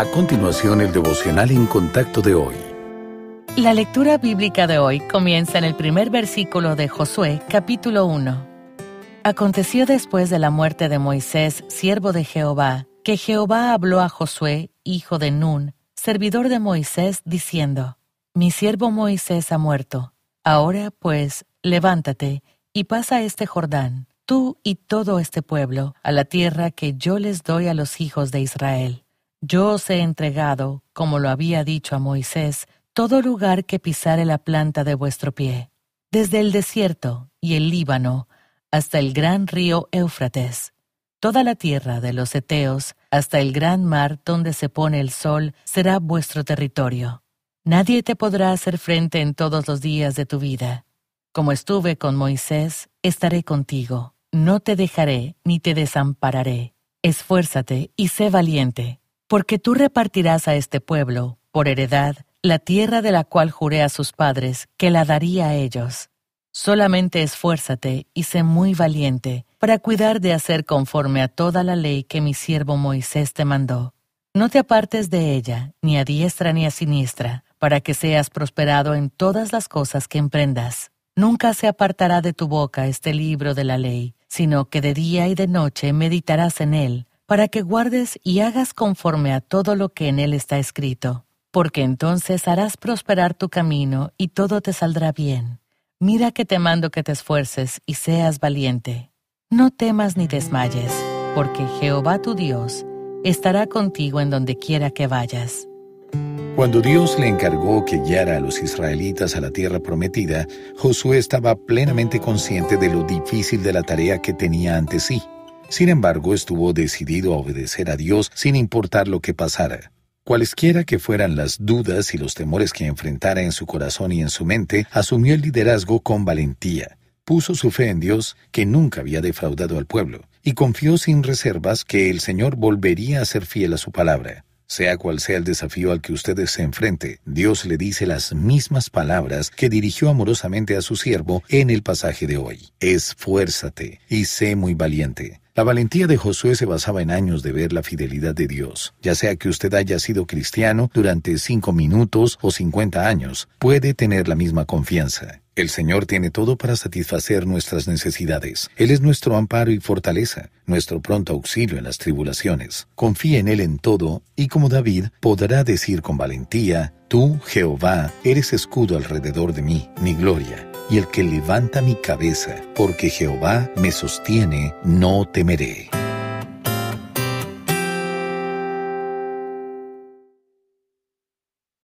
A continuación, el devocional en contacto de hoy. La lectura bíblica de hoy comienza en el primer versículo de Josué, capítulo 1. Aconteció después de la muerte de Moisés, siervo de Jehová, que Jehová habló a Josué, hijo de Nun, servidor de Moisés, diciendo, Mi siervo Moisés ha muerto. Ahora, pues, levántate y pasa este Jordán, tú y todo este pueblo, a la tierra que yo les doy a los hijos de Israel. Yo os he entregado, como lo había dicho a Moisés, todo lugar que pisare la planta de vuestro pie, desde el desierto y el Líbano hasta el gran río Éufrates. Toda la tierra de los Eteos hasta el gran mar donde se pone el sol será vuestro territorio. Nadie te podrá hacer frente en todos los días de tu vida. Como estuve con Moisés, estaré contigo. No te dejaré ni te desampararé. Esfuérzate y sé valiente, porque tú repartirás a este pueblo, por heredad, la tierra de la cual juré a sus padres que la daría a ellos. Solamente esfuérzate y sé muy valiente para cuidar de hacer conforme a toda la ley que mi siervo Moisés te mandó. No te apartes de ella, ni a diestra ni a siniestra, para que seas prosperado en todas las cosas que emprendas. Nunca se apartará de tu boca este libro de la ley, sino que de día y de noche meditarás en él, para que guardes y hagas conforme a todo lo que en él está escrito, porque entonces harás prosperar tu camino y todo te saldrá bien. Mira que te mando que te esfuerces y seas valiente. No temas ni desmayes, porque Jehová tu Dios estará contigo en donde quiera que vayas. Cuando Dios le encargó que guiara a los israelitas a la tierra prometida, Josué estaba plenamente consciente de lo difícil de la tarea que tenía ante sí. Sin embargo, estuvo decidido a obedecer a Dios sin importar lo que pasara. Cualesquiera que fueran las dudas y los temores que enfrentara en su corazón y en su mente, asumió el liderazgo con valentía. Puso su fe en Dios, que nunca había defraudado al pueblo, y confió sin reservas que el Señor volvería a ser fiel a su palabra. Sea cual sea el desafío al que ustedes se enfrente, Dios le dice las mismas palabras que dirigió amorosamente a su siervo en el pasaje de hoy. Esfuérzate y sé muy valiente. La valentía de Josué se basaba en años de ver la fidelidad de Dios. Ya sea que usted haya sido cristiano durante cinco minutos o cincuenta años, puede tener la misma confianza. El Señor tiene todo para satisfacer nuestras necesidades. Él es nuestro amparo y fortaleza, nuestro pronto auxilio en las tribulaciones. Confía en Él en todo, y como David podrá decir con valentía, Tú, Jehová, eres escudo alrededor de mí, mi gloria y el que levanta mi cabeza, porque Jehová me sostiene, no temeré.